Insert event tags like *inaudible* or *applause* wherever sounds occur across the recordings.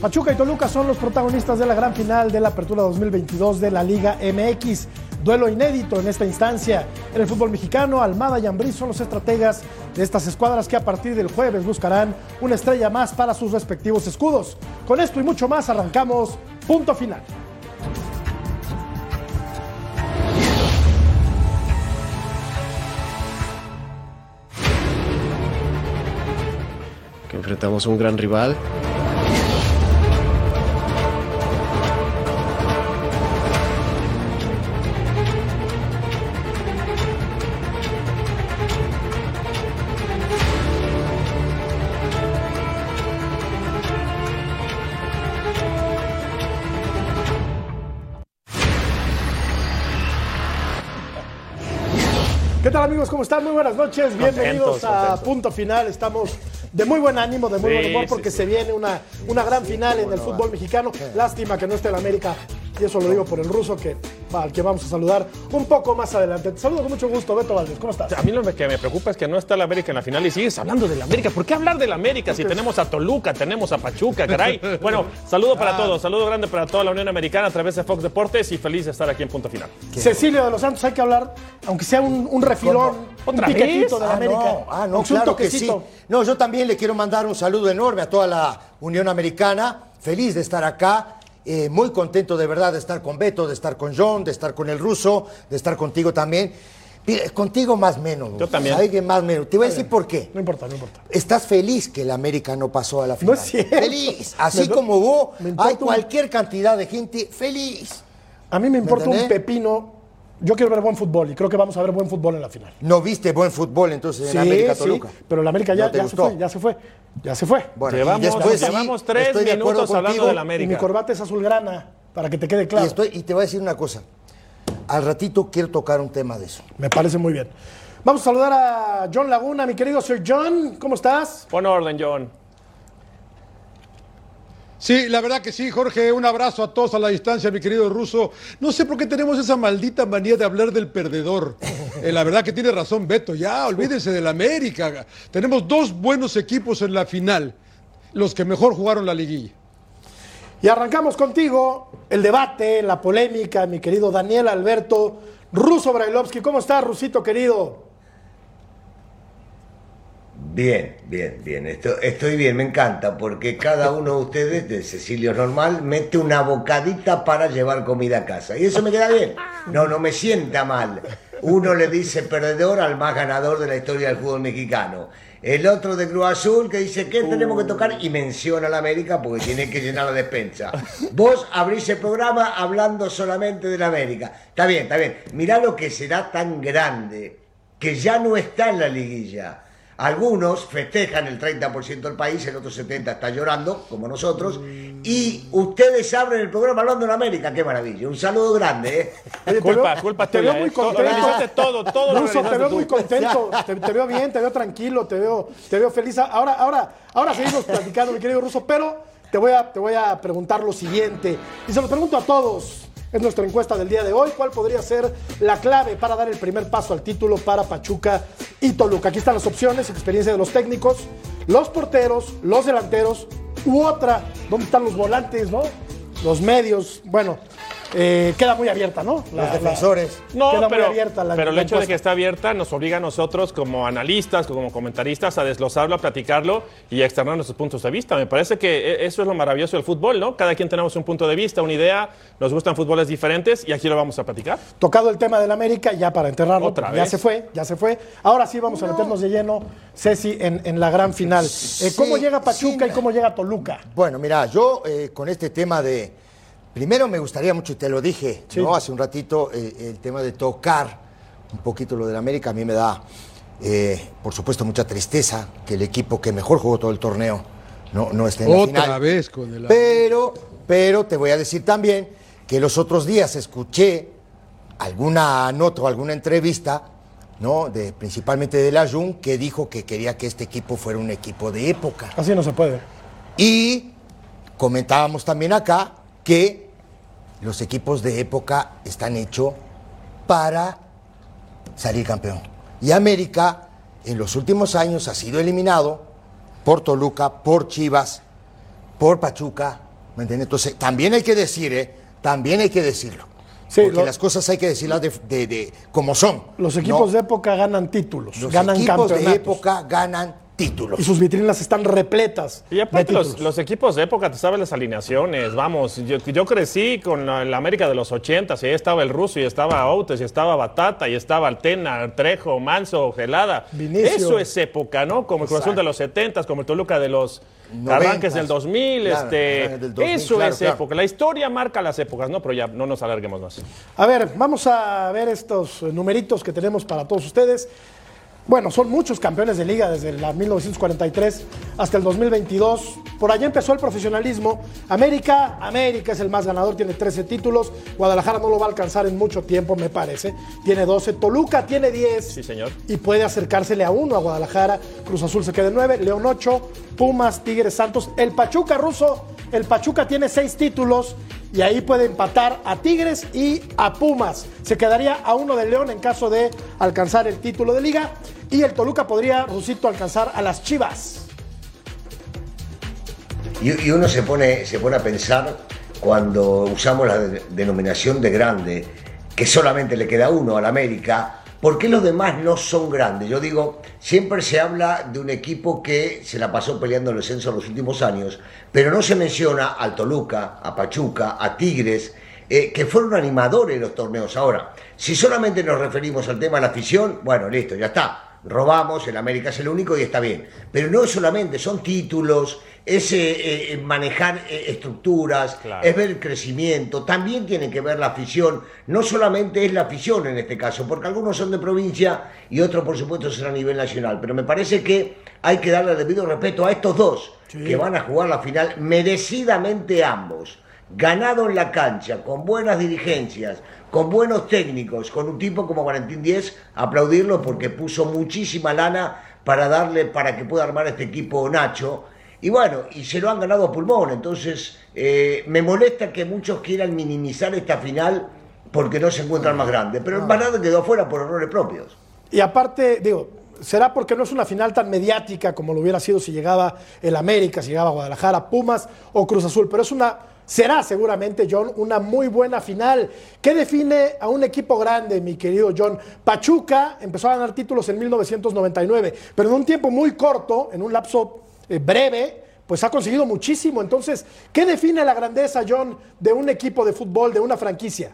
Pachuca y Toluca son los protagonistas de la gran final de la Apertura 2022 de la Liga MX. Duelo inédito en esta instancia. En el fútbol mexicano, Almada y Ambriz son los estrategas de estas escuadras que a partir del jueves buscarán una estrella más para sus respectivos escudos. Con esto y mucho más arrancamos punto final. Que enfrentamos un gran rival. Amigos? ¿Cómo están? Muy buenas noches. Bienvenidos Contentos, a contentos. Punto Final. Estamos de muy buen ánimo, de muy Sí, buen humor porque sí. se viene una, una gran final en el fútbol mexicano. Lástima que no esté el América. Y eso lo digo por el ruso que, al que vamos a saludar un poco más adelante. Te saludo con mucho gusto, Beto Valdés. ¿Cómo estás? A mí lo que me preocupa es que no está la América en la final y sigues hablando de la América. ¿Por qué hablar de la América si tenemos a Toluca, tenemos a Pachuca, caray? Bueno, saludo para todos, saludo grande para toda la Unión Americana a través de Fox Deportes y feliz de estar aquí en Punto Final. Cecilio de los Santos, hay que hablar, aunque sea un, un refilón, un ¿Otra piquetito vez? de la Ah, América. no, ah, no, claro que sí. No, yo también le quiero mandar un saludo enorme a toda la Unión Americana. Feliz de estar acá. Eh, muy contento de verdad de estar con Beto, de estar con John, de estar con el ruso, de estar contigo también. Contigo más menos. Yo también. ¿Sabes que más menos? Te voy a decir por qué. No importa, no importa. Estás feliz que el América no pasó a la final. es cierto. Feliz. Así Me- como vos, hay un- cualquier cantidad de gente feliz. A mí me importa un pepino. Yo quiero ver buen fútbol y creo que vamos a ver buen fútbol en la final. No viste buen fútbol entonces en América Toluca. pero la América ya, ¿No te ya se fue, ya se fue, ya se fue. Bueno, y Llevamos, después sí, llevamos tres estoy de acuerdo minutos hablando contigo. de la Y mi América. corbata es azulgrana, para que te quede Y, claro. estoy, y te voy a decir una cosa. Al ratito quiero tocar un tema de eso. Me parece muy bien. Vamos a saludar a John Laguna, mi querido Sir John. ¿Cómo estás? Pon orden, John. Sí, la verdad que sí, Jorge. Un abrazo a todos a la distancia, mi querido ruso. No sé por qué tenemos esa maldita manía de hablar del perdedor. *laughs* Eh, la verdad que tiene razón Beto. Ya, olvídense del América. Tenemos dos buenos equipos en la final, los que mejor jugaron la liguilla. Y arrancamos contigo el debate, la polémica, mi querido Daniel Alberto Ruso Brailovsky. ¿Cómo estás, Rusito querido? Bien, bien, bien. Esto- estoy bien, me encanta, porque cada uno de ustedes, de Cecilio Normal, mete una bocadita para llevar comida a casa. Y eso me queda bien. No, no me sienta mal. Uno le dice perdedor al más ganador de la historia del fútbol mexicano. El otro de Cruz Azul que dice que tenemos que tocar y menciona a la América porque tiene que llenar la despensa. Vos abrís el programa hablando solamente de la América. Está bien, está bien. Mirá lo que será tan grande que ya no está en la liguilla. Algunos festejan el 30% del país, el otro 70% está llorando, como nosotros, y ustedes abren el programa hablando en América, qué maravilla. Un saludo grande, ¿eh? Culpa, culpa te veo muy ¿eh? Todo- contento. Todo, todo lo Ruso, te veo tú. muy contento, te, te veo bien, te veo tranquilo, te veo, te veo feliz. Ahora, ahora, ahora seguimos platicando, mi querido Ruso, pero te voy, a, te voy a preguntar lo siguiente, y se lo pregunto a todos. Es nuestra encuesta del día de hoy. ¿Cuál podría ser la clave para dar el primer paso al título para Pachuca y Toluca? Aquí están las opciones, experiencia de los técnicos, los porteros, los delanteros, u otra, ¿dónde están los volantes, no? Los medios, bueno, eh, queda muy abierta, ¿no? La- Los la- defensores. No, Queda muy pero, abierta la- pero el la hecho de que está abierta nos obliga a nosotros como analistas, como comentaristas, a desglosarlo, a platicarlo y a externar nuestros puntos de vista. Me parece que e- eso es lo maravilloso del fútbol, ¿no? Cada quien tenemos un punto de vista, una idea, nos gustan fútboles diferentes y aquí lo vamos a platicar. Tocado el tema del América, ya para enterrarlo, Otra porque ya vez. se fue, ya se fue. Ahora sí vamos a meternos de lleno, Ceci, en, en la gran final. Eh, ¿Cómo llega Pachuca sí. y cómo llega Toluca? Bueno, mira, yo eh, con este tema de. Primero me gustaría mucho, y te lo dije, Sí. ¿no? Hace un ratito, eh, el tema de tocar un poquito lo del América. A mí me da, eh, por supuesto, mucha tristeza que el equipo que mejor jugó todo el torneo no, no esté en la Otra final. vez con el. Pero, pero te voy a decir también que los otros días escuché alguna nota o alguna entrevista, ¿no? De, principalmente de la Jun, que dijo que quería que este equipo fuera un equipo de época. Así no se puede. Y comentábamos también acá que los equipos de época están hechos para salir campeón. Y América en los últimos años ha sido eliminado por Toluca, por Chivas, por Pachuca, ¿Me entiendes? Entonces, también hay que decir, ¿eh? También hay que decirlo. Sí, porque lo- las cosas hay que decirlas de, de- de- como son. Los equipos ¿no? de época ganan títulos, Los ganan equipos de campeonatos. época ganan títulos. Y sus vitrinas están repletas. Y aparte de los, equipos de época, te sabes las alineaciones, vamos, yo, yo crecí con la, la América de los 80, y ahí estaba el ruso, y estaba Outes, y estaba Batata, y estaba Altena, Trejo, Manso, Gelada. Vinicio. Eso es época, ¿no? Como el Cruz de los 70, como el Toluca de los arranques del 2000, Claro, este, arranques del 2000, eso claro, es claro. época. La historia marca las épocas, ¿no? Pero ya no nos alarguemos más. A ver, vamos a ver estos numeritos que tenemos para todos ustedes. Bueno, son muchos campeones de liga desde la 1943 hasta el 2022. Por allá empezó el profesionalismo. América, América es el más ganador, tiene 13 títulos. Guadalajara no lo va a alcanzar en mucho tiempo, me parece. Tiene 12. Toluca tiene 10. Sí, señor. Y puede acercársele a uno a Guadalajara. Cruz Azul se queda en 9. León 8. Pumas, Tigres, Santos. El Pachuca ruso. El Pachuca tiene 6 títulos. Y ahí puede empatar a Tigres y a Pumas. Se quedaría a uno de León en caso de alcanzar el título de liga. Y el Toluca podría, Rusito, alcanzar a las Chivas. Y, uno se pone, se pone a pensar cuando usamos la de- denominación de grande, que solamente le queda uno al América, ¿por qué los demás no son grandes? Yo digo, siempre se habla de un equipo que se la pasó peleando el descenso en los últimos años, pero no se menciona al Toluca, a Pachuca, a Tigres, eh, que fueron animadores de los torneos. Ahora, si solamente nos referimos al tema de la afición, bueno, listo, ya está. Robamos, el América es el único y está bien. Pero no solamente, son títulos, es eh, eh, manejar eh, estructuras, Claro. es ver el crecimiento, también tiene que ver la afición. No solamente es la afición en este caso, porque algunos son de provincia y otros, por supuesto, son a nivel nacional. Pero me parece que hay que darle debido respeto a estos dos que van a jugar la final merecidamente ambos. Ganado en la cancha, con buenas dirigencias, con buenos técnicos, con un tipo como Valentín Díez, aplaudirlo porque puso muchísima lana para darle, para que pueda armar este equipo Nacho. Y bueno, y se lo han ganado a pulmón. Entonces, eh, me molesta que muchos quieran minimizar esta final porque no se encuentran más grandes. Pero el Banada quedó afuera por errores propios. Y aparte, digo, será porque no es una final tan mediática como lo hubiera sido si llegaba el América, si llegaba Guadalajara, Pumas o Cruz Azul, pero es una, será seguramente, John, una muy buena final. ¿Qué define a un equipo grande, mi querido John? Pachuca empezó a ganar títulos en 1999, pero en un tiempo muy corto, en un lapso eh, breve, pues ha conseguido muchísimo. Entonces, ¿qué define la grandeza, John, de un equipo de fútbol, de una franquicia?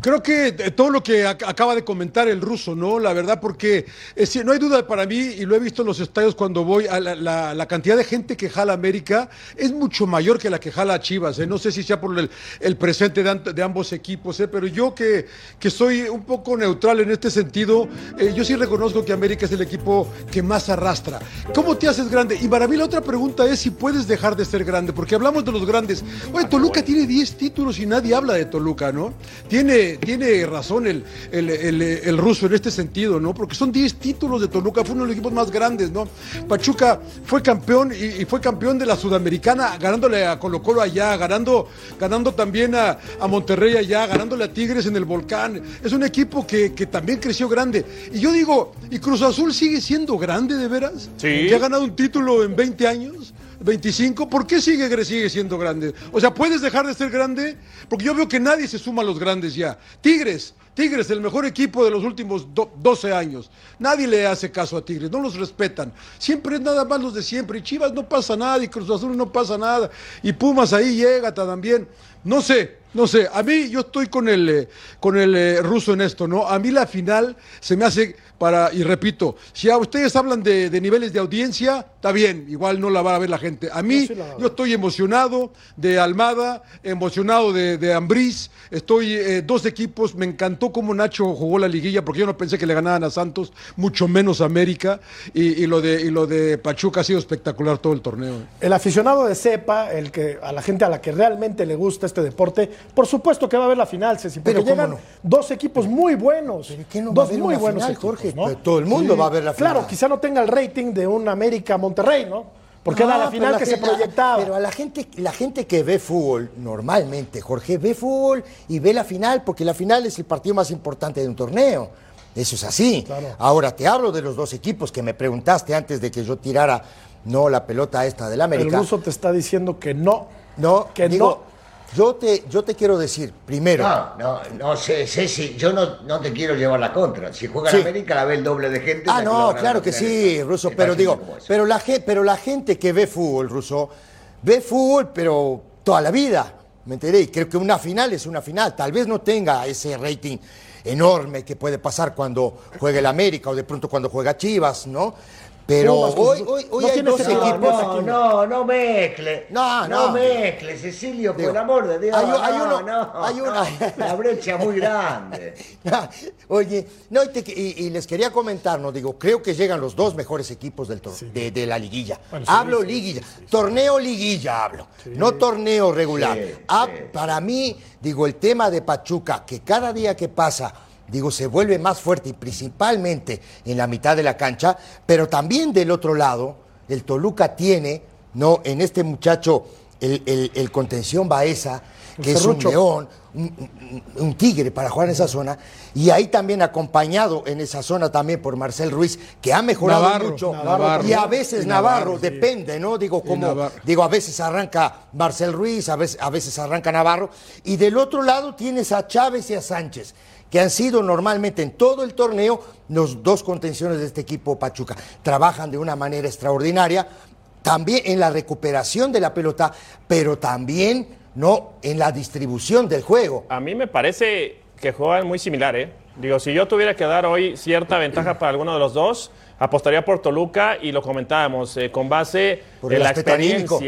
Creo que eh, todo lo que ac- acaba de comentar el ruso, ¿no? La verdad, porque eh, no hay duda para mí, y lo he visto en los estadios cuando voy, a la, la- la cantidad de gente que jala América es mucho mayor que la que jala a Chivas. ¿eh? No sé si sea por el, el presente de, ambos equipos, ¿eh? pero yo que, que soy un poco neutral en este sentido, eh, yo sí reconozco que América es el equipo que más arrastra. ¿Cómo te haces grande? Y para mí la otra pregunta es si puedes dejar de ser grande, porque hablamos de los grandes. Oye, Toluca tiene 10 títulos y nadie habla de Toluca, ¿no? Tiene, tiene razón el, el, el- el ruso en este sentido, ¿no? Porque son 10 títulos de Toluca, fue uno de los equipos más grandes, ¿no? Pachuca fue campeón y, y fue campeón de la Sudamericana, ganándole a Colo Colo allá, ganando, ganando también a, a Monterrey allá, ganándole a Tigres en el Volcán. Es un equipo que, que también creció grande. Y yo digo, ¿y Cruz Azul sigue siendo grande de veras? Sí. Que ha ganado un título en 20 años. 25, ¿por qué sigue, sigue siendo grande? O sea, ¿puedes dejar de ser grande? Porque yo veo que nadie se suma a los grandes ya. Tigres, Tigres, el mejor equipo de los últimos do- 12 años. Nadie le hace caso a Tigres, no los respetan. Siempre es nada más los de siempre. Y Chivas no pasa nada, y Cruz Azul no pasa nada. Y Pumas ahí llega también. No sé, no sé. A mí yo estoy con el, eh, con el eh, ruso en esto, ¿no? A mí la final se me hace para, y repito, si a ustedes hablan de, de niveles de audiencia, está bien, igual no la va a ver la gente. A mí, sí yo estoy emocionado de Almada, emocionado de, de Ambriz, estoy, eh, dos equipos, me encantó cómo Nacho jugó la liguilla, porque yo no pensé que le ganaran a Santos, mucho menos a América, y, y lo, de, y lo de Pachuca ha sido espectacular todo el torneo. El aficionado de cepa, el que a la gente a la que realmente le gusta este deporte, por supuesto que va a ver la final, Ceci, porque Pero ¿cómo llegan no? dos equipos muy buenos. ¿Pero qué no va a dos haber muy una buenos final, equipos, Jorge? ¿no? Todo el mundo va a ver la final. Claro, quizá no tenga el rating de un América Monterrey, ¿no? Porque era No, la final que se proyectaba. Pero a la gente, la gente que ve fútbol normalmente, Jorge, ve fútbol y ve la final porque la final es el partido más importante de un torneo. Eso es así. Claro. Ahora, te hablo de los dos equipos que me preguntaste antes de que yo tirara, no, la pelota esta del El América. ruso te está diciendo que no. No, que digo, Yo te, yo te quiero decir, primero, No, no, no sé, Ceci, yo no, no te quiero llevar la contra. Si juega Sí. en América la ve el doble de gente. Ah, no, claro que sí, Ruso, pero digo, pero la, pero la gente que ve fútbol, Ruso, ve fútbol, pero toda la vida, ¿me enteré? Y creo que una final es una final, tal vez no tenga ese rating enorme que puede pasar cuando juega el América o de pronto cuando juega Chivas, ¿no? Pero Pumas, hoy, hoy, hoy no hay dos No, equipos. no, no, no mezcle. No, no. no. mezcle, Cecilio, por el amor de Dios. hay hay no, uno- no, hay una- no. La brecha muy grande. *laughs* Oye, no, y, te- y- y les quería comentar, no digo, creo que llegan los dos mejores equipos del tor- de, de la liguilla. Bueno, sí, hablo sí, liguilla, torneo liguilla hablo, no torneo regular. Sí, Ah, sí, para mí, digo, el tema de Pachuca, que cada día que pasa, digo, se vuelve más fuerte y principalmente en la mitad de la cancha, pero también del otro lado, el Toluca tiene, no, en este muchacho, el, el- el contención Baeza, que es un león, un, un- un tigre para jugar en esa zona, y ahí también acompañado en esa zona también por Marcel Ruiz, que ha mejorado Navarro, mucho, Navarro. y a veces Y Navarro, Navarro, sí. depende, ¿no? Digo, como, digo, a veces arranca Marcel Ruiz, a veces, a veces arranca Navarro, y del otro lado tienes a Chávez y a Sánchez, que han sido normalmente en todo el torneo los dos contenciones de este equipo Pachuca. Trabajan de una manera extraordinaria, también en la recuperación de la pelota, pero también no en la distribución del juego. A mí me parece que juegan muy similar, ¿eh? Digo, si yo tuviera que dar hoy cierta ventaja para alguno de los dos, apostaría por Toluca y lo comentábamos eh, con base en la anímico.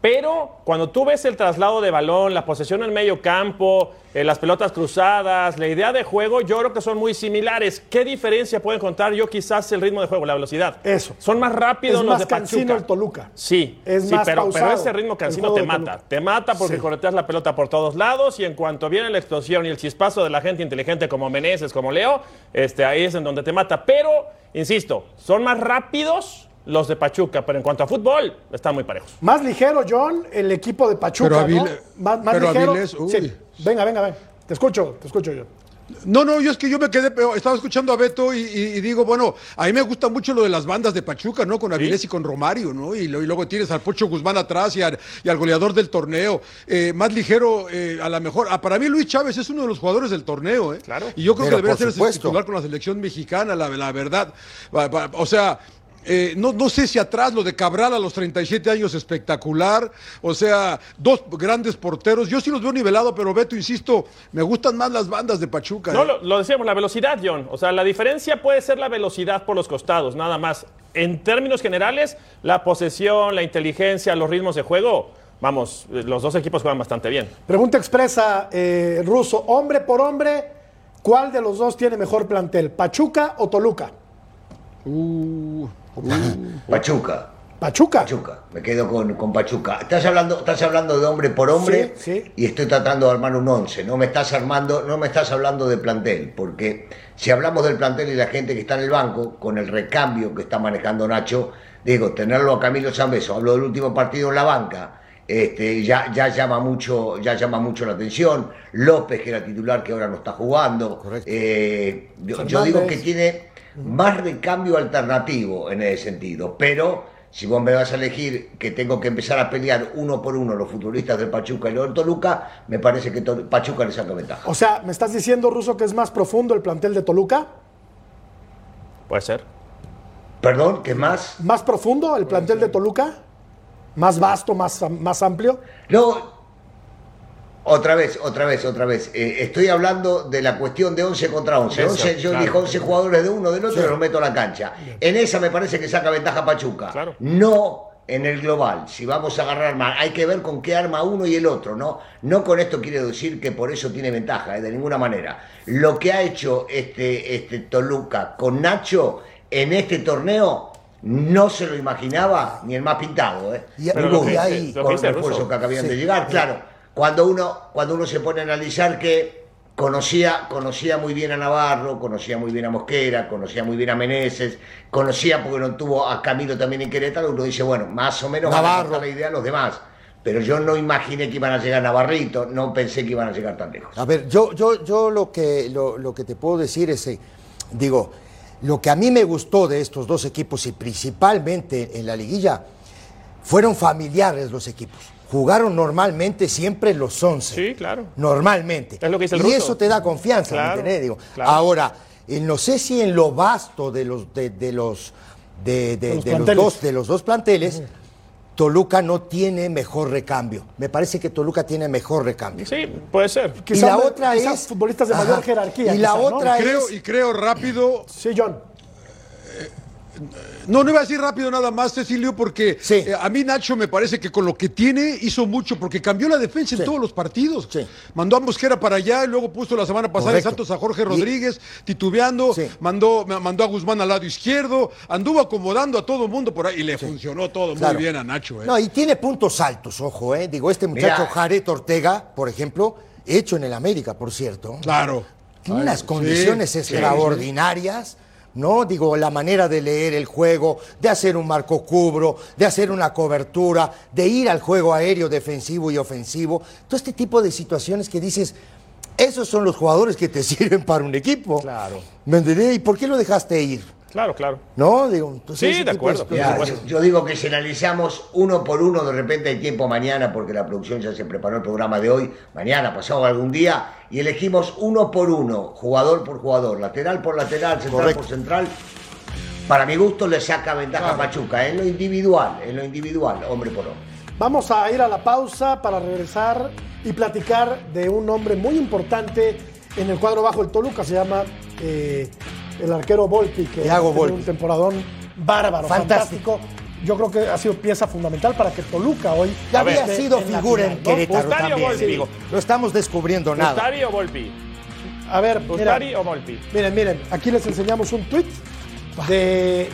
Pero cuando tú ves el traslado de balón, la posesión en medio campo, eh, las pelotas cruzadas, la idea de juego, yo creo que son muy similares. ¿Qué diferencia pueden contar yo quizás el ritmo de juego, la velocidad? Eso. Son más rápidos Es los más de Pachuca. el Toluca. Sí, Es sí, más pero, pero ese ritmo cansino te mata. Te mata porque Sí. correteas la pelota por todos lados y en cuanto viene la explosión y el chispazo de la gente inteligente como Meneses, como Leo, este, ahí es en donde te mata. Pero, insisto, son más rápidos los de Pachuca, pero en cuanto a fútbol, están muy parejos. Más ligero, John, el equipo de Pachuca, Pero ¿no? Avile- Más, más pero ligero. Avilés, uy. Sí. Venga, venga, venga. Te escucho, te escucho yo. No, no, yo es que yo me quedé, pero estaba escuchando a Beto y, y- y digo, bueno, a mí me gusta mucho lo de las bandas de Pachuca, ¿no? Con Avilés y con Romario, ¿no? Y, luego tienes al Pocho Guzmán atrás y al, y al goleador del torneo. Eh, más ligero, eh, a lo mejor. Ah, para mí Luis Chávez es uno de los jugadores del torneo, ¿eh? Claro. Y yo creo Pero que debería ser el titular con la selección mexicana, la, la verdad. O sea. Eh, no, no sé si atrás lo de Cabral a los 37 años espectacular, o sea, dos grandes porteros, yo sí los veo nivelado, pero Beto, insisto, me gustan más las bandas de Pachuca. No, ¿eh? lo, lo decíamos, la velocidad, John. O sea, la diferencia puede ser la velocidad por los costados, nada más. En términos generales, la posesión, la inteligencia, los ritmos de juego, vamos, eh, los dos equipos juegan bastante bien. Pregunta expresa, eh, Ruso, hombre por hombre, ¿cuál de los dos tiene mejor plantel, Pachuca o Toluca? *laughs* Pachuca. Pachuca. Pachuca, me quedo con, con Pachuca. Estás hablando, estás hablando de hombre por hombre Sí, sí. y estoy tratando de armar un once. No me estás armando, no me estás hablando de plantel, porque si hablamos del plantel y la gente que está en el banco, con el recambio que está manejando Nacho, digo, tenerlo a Camilo Zambeso, hablo del último partido en la banca, este, ya, ya llama mucho, ya llama mucho la atención. López, que era titular, que ahora no está jugando. Eh, yo, yo digo que tiene más recambio alternativo en ese sentido, pero si vos me vas a elegir que tengo que empezar a pelear uno por uno los futbolistas del Pachuca y los del Toluca, me parece que Pachuca le saca ventaja. O sea, ¿me estás diciendo, Ruso, que es más profundo el plantel de Toluca? Puede ser. Perdón, ¿qué más? ¿Más profundo el plantel de Toluca? ¿Más vasto, más, más amplio? No, otra vez, otra vez, otra vez. Eh, estoy hablando de la cuestión de 11 contra 11. Eso, 11 yo claro. digo 11 jugadores de uno, del otro y los meto a la cancha. En esa me parece que saca ventaja Pachuca. Claro. No en el global. Si vamos a agarrar más, hay que ver con qué arma uno y el otro, ¿no? No con esto quiero decir que por eso tiene ventaja, eh, de ninguna manera. Lo que ha hecho este, este Toluca con Nacho en este torneo no se lo imaginaba ni el más pintado, ¿eh? Y- Pero Ninguno. lo que- ahí- lo que con Russo. refuerzos que acabían Sí. de llegar, claro. Cuando uno, cuando uno se pone a analizar que conocía, conocía muy bien a Navarro, conocía muy bien a Mosquera, conocía muy bien a Meneses, conocía porque no tuvo a Camilo también en Querétaro, uno dice, bueno, más o menos van a Navarro. captar la idea a los demás. Pero yo no imaginé que iban a llegar Navarrito, no pensé que iban a llegar tan lejos. A ver, yo, yo, yo lo, que, lo, lo que te puedo decir es, eh, digo, lo que a mí me gustó de estos dos equipos y principalmente en la liguilla, fueron familiares los equipos. Jugaron normalmente siempre los 11. Sí, claro. Normalmente. Es lo que dice el y ruso. eso te da confianza, ¿me Claro? Digo, claro. Ahora, eh, no sé si en lo vasto de los de, de los de, de- De los de los planteles. dos de los dos planteles, Toluca no tiene mejor recambio. Me parece que Toluca tiene mejor recambio. Sí, puede ser. y Quizá la otra es futbolistas de mayor Ajá. jerarquía. Y la quizá, ¿no? otra Creo, es y creo rápido. Sí, John. No, no iba a decir rápido nada más, Cecilio, porque Sí. eh, a mí Nacho me parece que con lo que tiene hizo mucho, porque cambió la defensa en todos los partidos. Sí. Mandó a Mosquera para allá y luego puso la semana pasada en. Santos a Jorge Y- Rodríguez, titubeando, Sí. mandó, ma- mandó a Guzmán al lado izquierdo, anduvo acomodando a todo el mundo por ahí y le funcionó todo Claro. muy bien a Nacho. ¿eh? No, y tiene puntos altos, ojo, eh. Digo, este muchacho Mira. Jared Ortega, por ejemplo, hecho en el América, por cierto. Claro. Tiene unas sí, condiciones sí, extraordinarias, ¿no? Digo, la manera de leer el juego, de hacer un marco cubro, de hacer una cobertura, de ir al juego aéreo defensivo y ofensivo. Todo este tipo de situaciones que dices, esos son los jugadores que te *laughs* sirven para un equipo. Claro. ¿Me entendés? ¿Y por qué lo dejaste ir? Claro, claro. ¿No? Digo, entonces Sí, de acuerdo. yo, yo digo que si analizamos uno por uno, de repente hay tiempo mañana, porque la producción ya se preparó el programa de hoy, mañana, pasado algún día, y elegimos uno por uno, jugador por jugador, lateral por lateral, central Correcto. por central. Para mi gusto le saca ventaja a Pachuca, en lo individual, en lo individual, hombre por hombre. Vamos a ir a la pausa para regresar y platicar de un hombre muy importante en el cuadro bajo el Toluca. Se llama eh, el arquero Volpi, que Thiago ha un temporadón bárbaro, Fantástico. fantástico. Yo creo que ha sido pieza fundamental para que Toluca hoy Ya ver, había sido en figura final, en ¿no? Querétaro Ustari o también. Volpi. digo, no estamos descubriendo nada. ¿Ustari o Volpi? A ver, mira, ¿Ustari o Volpi? miren, miren, aquí les enseñamos un tuit de,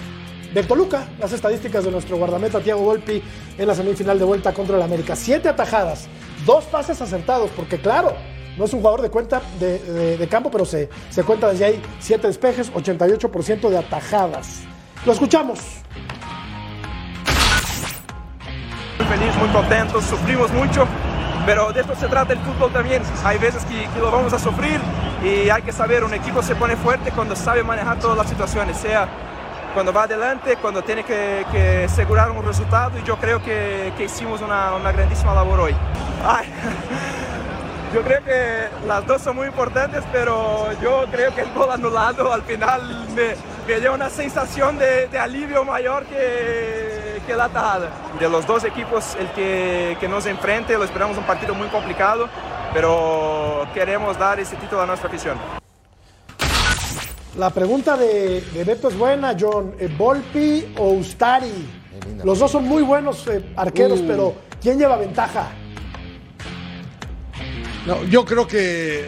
de Toluca, las estadísticas de nuestro guardameta Thiago Volpi en la semifinal de vuelta contra el América. Siete atajadas, dos pases acertados, porque claro, no es un jugador de cuenta de, campo, pero se, se cuenta desde ahí. Siete despejes, 88% de atajadas. Lo escuchamos. muy feliz, muy contentos, sufrimos mucho, pero de esto se trata el fútbol también. Hay veces que, lo vamos a sufrir y hay que saber, un equipo se pone fuerte cuando sabe manejar todas las situaciones, sea cuando va adelante, cuando tiene que, asegurar un resultado y yo creo que, que hicimos una, una grandísima labor hoy. Ay, yo creo que las dos son muy importantes, pero yo creo que el gol anulado al final me, me dio una sensación de, de alivio mayor que, que la tajada. De los dos equipos, el que, que nos enfrente, lo esperamos un partido muy complicado, pero queremos dar ese título a nuestra afición. La pregunta de, de Beto es buena, John. Eh, ¿Volpi o Ustari? Los dos son muy buenos eh, arqueros, pero ¿quién lleva ventaja? No, yo creo que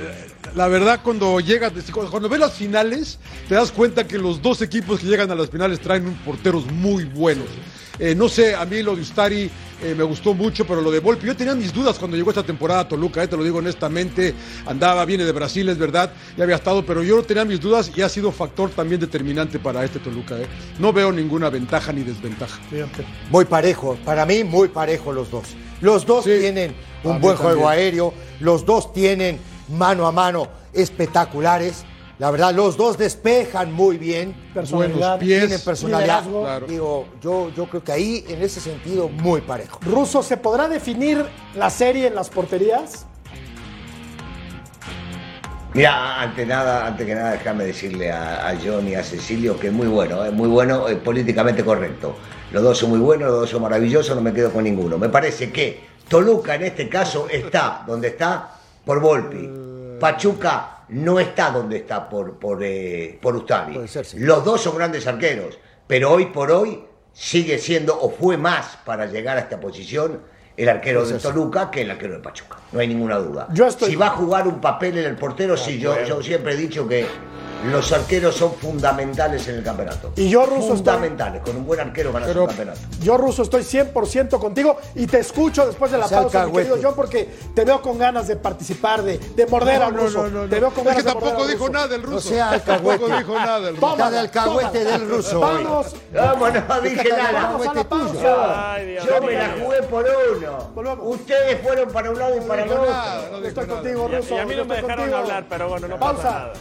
la verdad cuando llegas, cuando ves las finales, te das cuenta que los dos equipos que llegan a las finales traen un porteros muy buenos. Eh, no sé, a mí lo de Ustari eh, me gustó mucho, pero lo de Volpi, yo tenía mis dudas cuando llegó esta temporada a Toluca, eh, te lo digo honestamente, andaba, viene de Brasil, es verdad, ya había estado, pero yo tenía mis dudas y ha sido factor también determinante para este Toluca. eh. No veo ninguna ventaja ni desventaja. Muy parejo, para mí muy parejo los dos. Los dos Sí. tienen un buen juego aéreo, los dos tienen mano a mano espectaculares. La verdad, los dos despejan muy bien. Personalidad, pies. Tienen personalidad. Claro. Digo, yo, yo creo que ahí, en ese sentido, muy parejo. Ruso, ¿se podrá definir la serie en las porterías? Mira, ante nada, antes que nada, déjame decirle a, a John y a Cecilio que es muy bueno, es muy bueno, es políticamente correcto. Los dos son muy buenos, los dos son maravillosos, no me quedo con ninguno. Me parece que Toluca en este caso está donde está por Volpi. Pachuca no está donde está por, por, eh, por ser, sí. Los dos son grandes arqueros, pero hoy por hoy sigue siendo o fue más para llegar a esta posición el arquero de. Toluca que el arquero de Pachuca. No hay ninguna duda. Yo estoy- Si va a jugar un papel en el portero, sí, yo, yo siempre he dicho que los arqueros son fundamentales en el campeonato. Y yo, Russo, estoy- Fundamentales. Con un buen arquero ganas Pero- un campeonato. Yo, Ruso, estoy 100% contigo y te escucho después de la Sea pausa, mi querido John, porque te veo con ganas de participar, de, de morder No, al ruso. no, no, no. Te veo con Es ganas que de morder tampoco al dijo ruso. nada el ruso. No sea alcahuete. Tampoco dijo nada el ruso. Está de alcahuete del ruso hoy. Vamos, Vamos, no dije nada. vamos a la pausa. Ay, Dios Yo me la jugué por uno. Ustedes fueron para un lado y para el otro. Estoy contigo, Ruso. y a mí no me estoy dejaron hablar, pero bueno, no Pausa. pasa nada.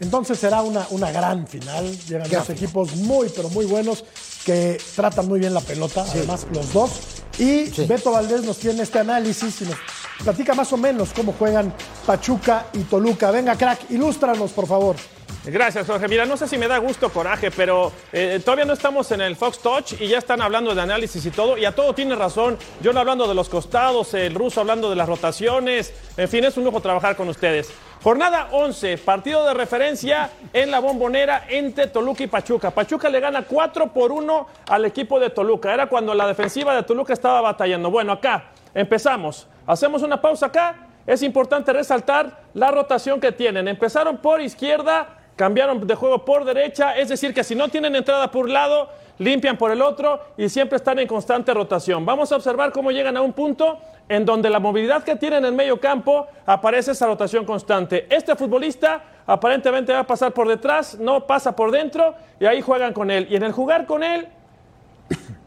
Entonces será una, una gran final. Llegan dos equipos muy, pero muy buenos que tratan muy bien la pelota, además los dos. Y Beto Valdés nos tiene este análisis y nos platica más o menos cómo juegan Pachuca y Toluca. Venga, crack, ilústranos, por favor. Gracias, Jorge. Mira, no sé si me da gusto coraje, pero eh, todavía no estamos en el Fox Touch y ya están hablando de análisis y todo. Y a todo tiene razón. Yo no hablando de los costados, el ruso hablando de las rotaciones. En fin, es un lujo trabajar con ustedes. Jornada 11, partido de referencia en la bombonera entre Toluca y Pachuca. Pachuca le gana 4 por 1 al equipo de Toluca. Era cuando la defensiva de Toluca estaba batallando. Bueno, acá empezamos. Hacemos una pausa acá. Es importante resaltar la rotación que tienen. Empezaron por izquierda cambiaron de juego por derecha, es decir, que si no tienen entrada por un lado, limpian por el otro y siempre están en constante rotación. Vamos a observar cómo llegan a un punto en donde la movilidad que tienen en medio campo aparece esa rotación constante. Este futbolista aparentemente va a pasar por detrás, no pasa por dentro y ahí juegan con él. Y en el jugar con él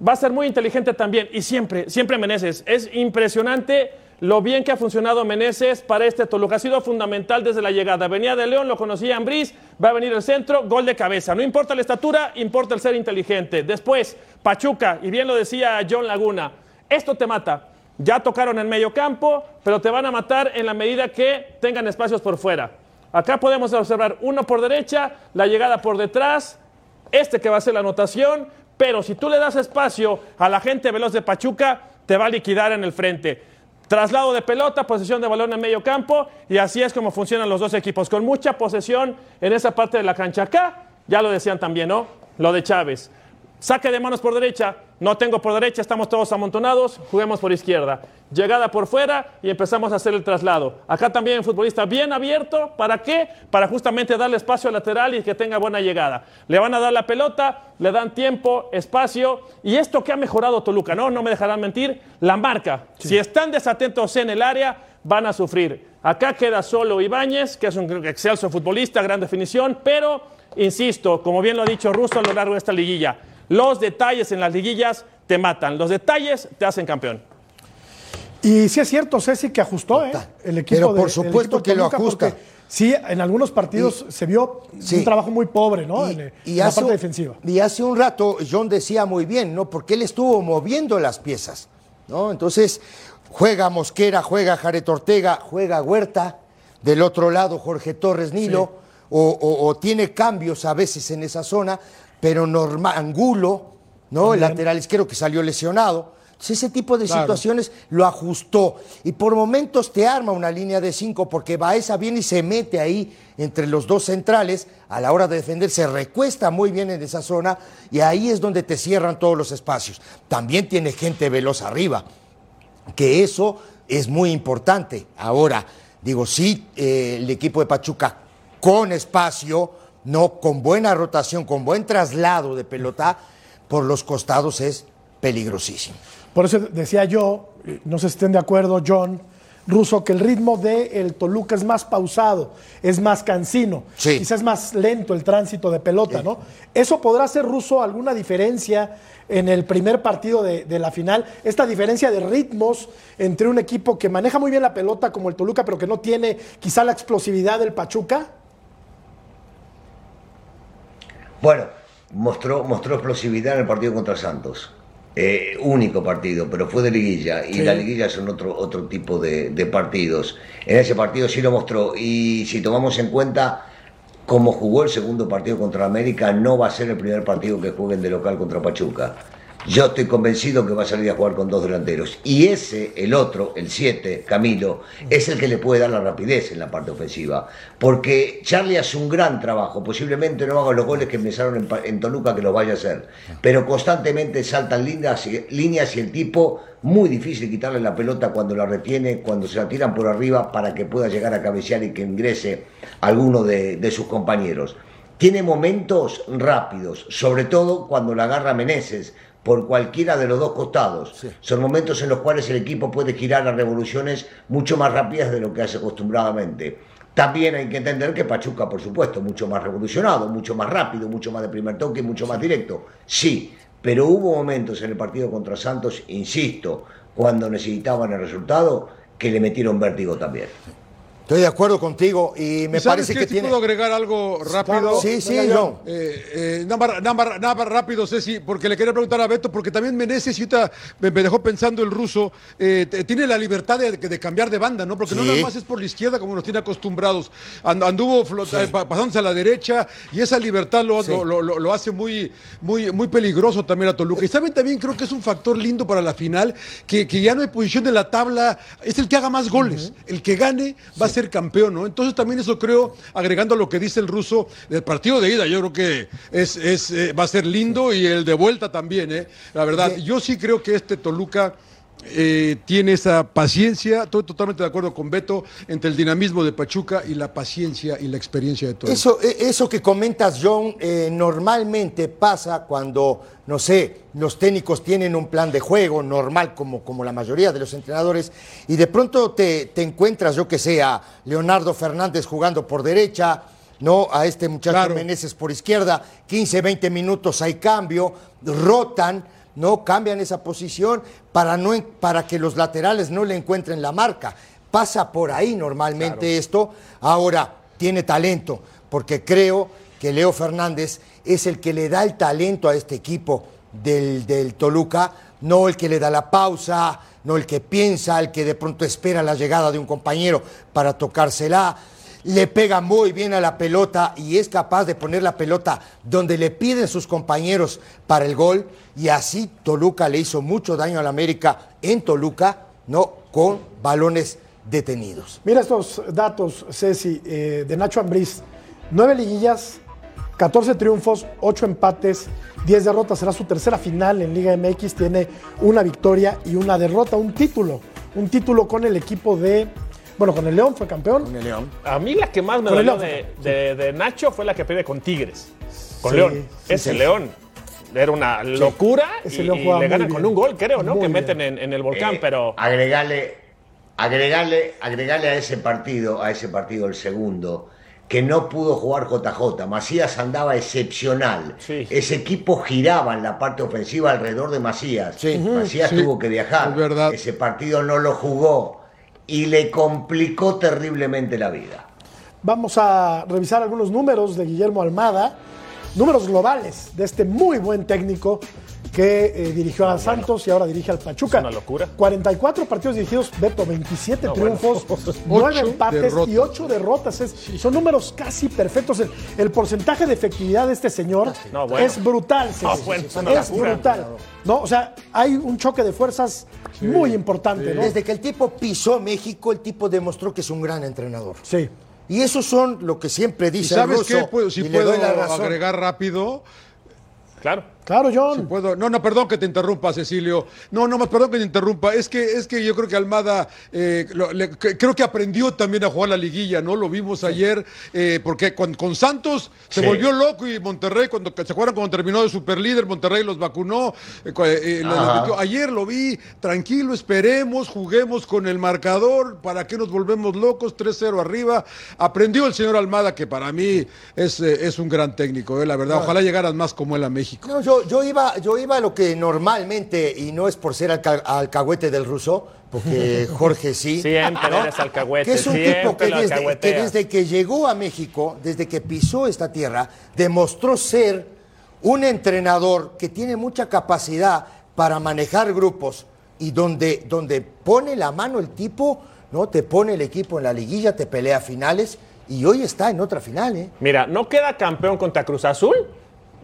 va a ser muy inteligente también y siempre, siempre Meneses. Es impresionante lo bien que ha funcionado Meneses para este Toluca. Ha sido fundamental desde la llegada. Venía de León, lo conocía Ambriz, va a venir el centro, gol de cabeza. No importa la estatura, importa el ser inteligente. Después, Pachuca, y bien lo decía John Laguna, esto te mata. Ya tocaron en medio campo, pero te van a matar en la medida que tengan espacios por fuera. Acá podemos observar uno por derecha, la llegada por detrás, este que va a ser la anotación, pero si tú le das espacio a la gente veloz de Pachuca, te va a liquidar en el frente. Traslado de pelota, posesión de balón en medio campo y así es como funcionan los dos equipos, con mucha posesión en esa parte de la cancha. Acá, ya lo decían también, ¿no? Lo de Chávez. Saque de manos por derecha, no tengo por derecha, estamos todos amontonados, juguemos por izquierda. Llegada por fuera y empezamos a hacer el traslado. Acá también el futbolista bien abierto, ¿para qué? Para justamente darle espacio al lateral y que tenga buena llegada. Le van a dar la pelota, le dan tiempo, espacio y esto que ha mejorado Toluca, ¿no? No me dejarán mentir, la marca. Si están desatentos en el área, van a sufrir. Acá queda solo Ibáñez, que es un excelso futbolista, gran definición, pero, insisto, como bien lo ha dicho Russo a lo largo de esta liguilla, los detalles en las liguillas te matan, los detalles te hacen campeón. Y sí es cierto, Ceci, que ajustó ¿eh? el equipo Pero por supuesto que lo ajusta. Sí, en algunos partidos se vio un trabajo muy pobre, ¿no? en, la parte defensiva. Y hace un rato John decía muy bien, ¿no? Porque él estuvo moviendo las piezas, ¿no? Entonces, juega Mosquera, juega Jared Ortega, juega Huerta, del otro lado Jorge Torres Nilo, o, tiene cambios a veces en esa zona pero normal, Angulo, ¿no? El lateral izquierdo que salió lesionado. ese tipo de situaciones lo ajustó y por momentos te arma una línea de cinco porque Baeza viene y se mete ahí entre los dos centrales a la hora de defender, se recuesta muy bien en esa zona y ahí es donde te cierran todos los espacios. También tiene gente veloz arriba, que eso es muy importante. Ahora, digo, sí, eh, el equipo de Pachuca con espacio no con buena rotación, con buen traslado de pelota por los costados es peligrosísimo. Por eso decía yo, no sé si estén de acuerdo, John, Ruso, que el ritmo de el Toluca es más pausado, es más cansino, quizás es más lento el tránsito de pelota, ¿no? ¿Eso podrá ser, Ruso, alguna diferencia en el primer partido de, de, la final? Esta diferencia de ritmos entre un equipo que maneja muy bien la pelota como el Toluca, pero que no tiene quizá la explosividad del Pachuca. Bueno, mostró, mostró explosividad en el partido contra Santos. Eh, único partido, pero fue de liguilla y la liguilla son otro, otro tipo de, de, partidos. En ese partido sí lo mostró y si tomamos en cuenta cómo jugó el segundo partido contra América, no va a ser el primer partido que jueguen de local contra Pachuca. Yo estoy convencido que va a salir a jugar con dos delanteros. Y ese, el otro, el 7, Camilo, es el que le puede dar la rapidez en la parte ofensiva. Porque Charlie hace un gran trabajo. Posiblemente no haga los goles que empezaron en, Toluca que lo vaya a hacer. Pero constantemente saltan líneas, y el tipo, muy difícil quitarle la pelota cuando la retiene, cuando se la tiran por arriba para que pueda llegar a cabecear y que ingrese alguno de, de sus compañeros. Tiene momentos rápidos, sobre todo cuando la agarra Meneses por cualquiera de los dos costados. Son momentos en los cuales el equipo puede girar a revoluciones mucho más rápidas de lo que hace acostumbradamente. También hay que entender que Pachuca, por supuesto, mucho más revolucionado, mucho más rápido, mucho más de primer toque, mucho más directo. Sí, pero hubo momentos en el partido contra Santos, insisto, cuando necesitaban el resultado, que le metieron vértigo también. Estoy de acuerdo contigo y me ¿Y sabes parece qué? que Si tiene. puedo agregar algo rápido. Sí, sí, Venga, John. Eh, eh, nada, más, nada más- nada más rápido, Ceci, porque le quería preguntar a Beto, porque también Meneses, y ahorita me, me dejó pensando el ruso, eh, tiene la libertad de, de cambiar de banda, ¿no? Porque no nada más es por la izquierda como nos tiene acostumbrados. And- anduvo flota- pasándose a la derecha y esa libertad lo, lo, lo- lo- lo hace muy, muy, muy peligroso también a Toluca. Y saben también, creo que es un factor lindo para la final, que, que ya no hay posición de la tabla, es el que haga más goles, el que gane va a ser campeón, ¿no? Entonces también eso creo, agregando a lo que dice el ruso, del partido de ida, yo creo que es, es, eh, va a ser lindo y el de vuelta también, ¿eh? La verdad, yo sí creo que este Toluca eh, tiene esa paciencia, estoy totalmente de acuerdo con Beto, entre el dinamismo de Pachuca y la paciencia y la experiencia de Toluca. Eso, e- eso que comentas, John, eh, normalmente pasa cuando, no sé, los técnicos tienen un plan de juego normal, como, como la mayoría de los entrenadores, y de pronto te, te encuentras, yo que sé, a Leonardo Fernández jugando por derecha, ¿no? A este muchacho Claro. Meneses por izquierda, 15, 20 minutos hay cambio, rotan, ¿no? Cambian esa posición para, no, para que los laterales no le encuentren la marca. Pasa por ahí normalmente esto. Ahora, tiene talento, porque creo que Leo Fernández es el que le da el talento a este equipo del, del Toluca, no el que le da la pausa, no el que piensa, el que de pronto espera la llegada de un compañero para tocársela le pega muy bien a la pelota y es capaz de poner la pelota donde le piden sus compañeros para el gol y así Toluca le hizo mucho daño al América en Toluca, no con balones detenidos. Mira estos datos, Ceci, eh, de Nacho Ambriz. Nueve liguillas, 14 triunfos, 8 empates, 10 derrotas. Será su tercera final en Liga MX. Tiene una victoria y una derrota, un título. Un título con el equipo de. Bueno, con el León fue campeón. A mí la que más me Con el dolió León. de, de- de Nacho fue la que pierde con Tigres. Con Sí, León. sí, Ese sí. León. Era una locura Ese y, León y jugaba le ganan con un gol, creo, ¿no? Muy que bien. meten en, en el volcán, Eh, pero agregarle, agregarle, agregarle a ese partido, a ese partido el segundo, que no pudo jugar JJ. Macías andaba excepcional. Sí. Ese equipo giraba en la parte ofensiva alrededor de Macías. Sí. Macías Sí, tuvo que viajar. es verdad. Ese partido no lo jugó y le complicó terriblemente la vida. Vamos a revisar algunos números de Guillermo Almada, números globales de este muy buen técnico que eh, dirigió a Santos y ahora dirige al Pachuca. Es una locura. 44 partidos dirigidos, Beto, 27 No, bueno. triunfos, 9 *laughs* Ocho empates derrotas. y 8 derrotas. Es- son números casi perfectos. El, el porcentaje de efectividad de este señor No, bueno. es brutal. No, bueno, es una es locura. brutal. ¿no? O sea, hay un choque de fuerzas muy importante. ¿no? Desde que el tipo pisó México, el tipo demostró que es un gran entrenador. Sí. Y esos son lo que siempre ¿Y dice el sabes ruso, qué? Puedo- si y le puedo doy la razón. agregar rápido. claro. Claro, John. Puedo- No, no, perdón que te interrumpa, Cecilio. No, no, más perdón que te interrumpa. Es que, es que yo creo que Almada, eh, lo- le- creo que aprendió también a jugar la liguilla, ¿no? Lo vimos ayer, eh, porque con, con Santos se Sí. volvió loco y Monterrey, cuando se acuerdan cuando terminó de superlíder, Monterrey los vacunó. eh, eh, los- ayer lo vi, tranquilo, esperemos, juguemos con el marcador, ¿para qué nos volvemos locos? 3-0 arriba. Aprendió el señor Almada, que para mí es, eh, es un gran técnico, eh, la verdad. Ojalá llegaran más como él a México. No, yo, yo, iba, yo iba a lo que normalmente, y no es por ser alca- alcahuete del ruso, porque *laughs* Jorge sí. Siempre ¿no? eres alcahuete, Que es un tipo que desde que llegó a México, desde que pisó esta tierra, demostró ser un entrenador que tiene mucha capacidad para manejar grupos y donde, donde pone la mano el tipo, ¿no? Te pone el equipo en la liguilla, te pelea finales y hoy está en otra final, ¿eh? Mira, no queda campeón contra Cruz Azul,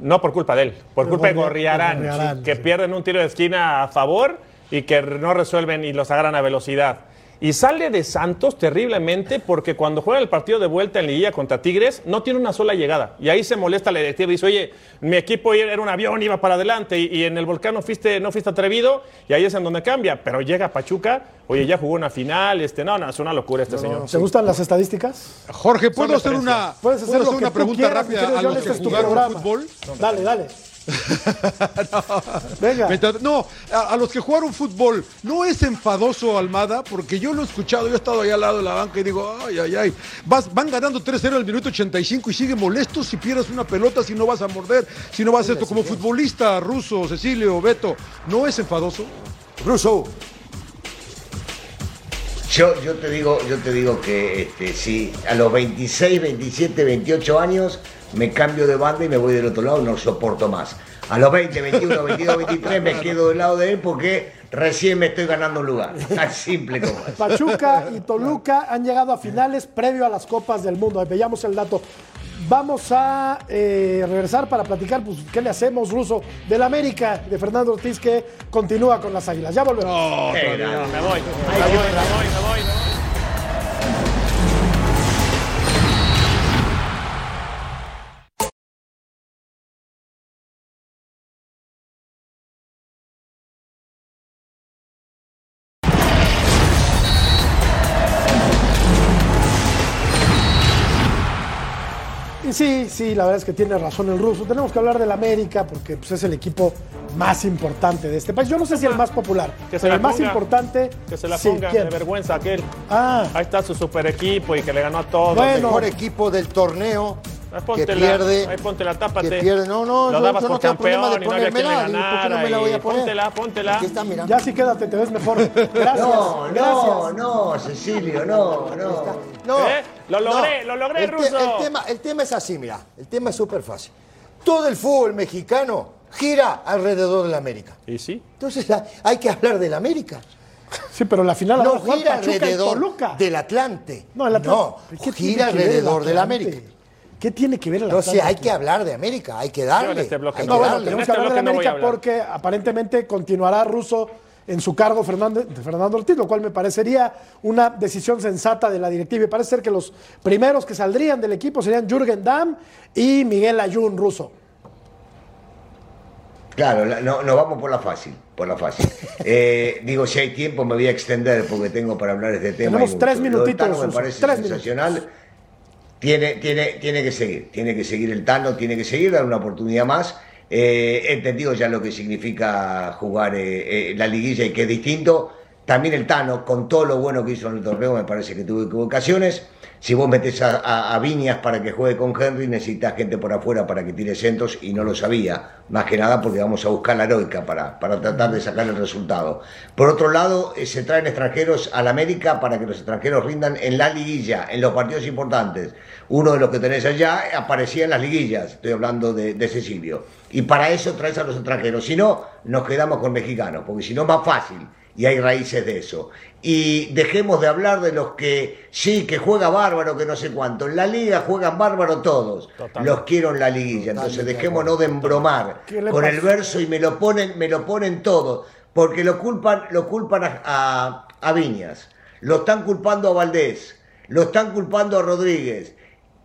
no por culpa de él, por culpa de Gorri- Gorriarán, de Gorriarán, que sí. pierden un tiro de esquina a favor y que no resuelven y los agarran a velocidad. Y sale de Santos terriblemente porque cuando juega el partido de vuelta en Liguilla contra Tigres no tiene una sola llegada. Y ahí se molesta la directiva y dice, oye, mi equipo era un avión, iba para adelante y, y en el volcán no fuiste, no fuiste atrevido y ahí es en donde cambia. Pero llega Pachuca, oye, ya jugó una final, este, no, no, es una locura este señor. ¿Te gustan las estadísticas? Jorge, ¿puedo hacer una. Puedes hacer ¿puedo lo hacer que una pregunta quieras, rápida querido a los este que es tu jugaron programa. fútbol? Dale, dale. *laughs* Venga. Mientras- no, a, a los que jugaron fútbol, ¿no es enfadoso Almada? Porque yo lo he escuchado, yo he estado ahí al lado de la banca y digo, ay, ay, ay, vas, van ganando 3-0 al minuto 85 y sigue molesto si pierdes una pelota, si no vas a morder, si no vas a esto. Como futbolista ruso, Cecilio, Beto, ¿no es enfadoso? Russo, Yo, yo te digo, yo te digo que este, sí, a los 26, 27, 28 años me cambio de banda y me voy del otro lado, no soporto más. A los 20, 21, 22, 23 me quedo del lado de él porque recién me estoy ganando un lugar. *laughs* Tan simple como es. Pachuca y Toluca han llegado a finales previo a las Copas del Mundo. Veíamos el dato. Vamos a eh, regresar para platicar, pues, ¿qué le hacemos, Ruso? Del América, de Fernando Ortiz, que continúa con las águilas. Ya volvemos. No. Me voy, me voy, me voy, me voy, me voy. Y sí, sí, la verdad es que tiene razón el ruso. Tenemos que hablar del América porque pues, es el equipo más importante de este país. Yo no sé si el más popular, Que se pero la el más ponga. importante. Que se la ponga de vergüenza aquel. Ah, Ahí está su super equipo y que le ganó a todos. Bueno. mejor equipo del torneo Ahí que ponte pierde. la, ahí ponte la, tápate. que pierde. No, no, Lo yo- yo no tengo problema de no ponérmela, digo, ¿por qué no me la voy a poner? Póntela, póntela. Aquí está, mira. ya sí quédate, te ves mejor. *laughs* Gracias. No, no, gracias. no, Cecilio, no, no. No, ¿Eh? Lo logré, lo logré, el, te- el tema, el tema es así, mira. El tema es súper fácil. Todo el fútbol mexicano gira alrededor de la América. Y sí. Entonces ha- hay que hablar del América. Sí, pero la final la No gira Pachuca alrededor del Atlante. No, el Atlante. No, ¿Qué tiene gira alrededor del? América. ¿Qué tiene que ver el Entonces Atlante hay aquí? que hablar de América, hay que darle. este bloque hay no. No, que bueno, darle. tenemos En que este hablar de no América porque aparentemente continuará Russo en su cargo Fernando, Fernando Ortiz, lo cual me parecería una decisión sensata de la directiva. Y parece ser que los primeros que saldrían del equipo serían Jürgen Damm y Miguel Ayun Russo. Claro, la- no, no vamos por la fácil, por la fácil. *laughs* Eh, digo, si hay tiempo me voy a extender porque tengo para hablar de este tema. Tenemos tres minutitos, me parece tres sensacional. Tiene, tiene, tiene que seguir, tiene que seguir el Tano, tiene que seguir, dar una oportunidad más. Eh, he entendido ya lo que significa jugar eh, eh, la liguilla y que es distinto. También el Tano, con todo lo bueno que hizo en el torneo, me parece que tuvo equivocaciones. Si vos metes a, a- a Viñas para que juegue con Henry, necesitas gente por afuera para que tire centros y no lo sabía. Más que nada porque vamos a buscar la heroica para, para tratar de sacar el resultado. Por otro lado, eh, se traen extranjeros al América para que los extranjeros rindan en la liguilla, en los partidos importantes. Uno de los que tenés allá aparecía en las liguillas, estoy hablando de, Cecilio. Y para eso traes a los extranjeros. Si no, nos quedamos con mexicanos, porque si no más fácil y hay raíces de eso. Y dejemos de hablar de los que sí, que juega bárbaro, que no sé cuánto. En la liga juegan bárbaro todos. Los quiero en la liguilla. Entonces dejémonos de embromar ¿Qué le con el verso y me lo ponen, me lo ponen todos. Porque lo culpan, lo culpan a, a- a Viñas, lo están culpando a Valdés, lo están culpando a Rodríguez.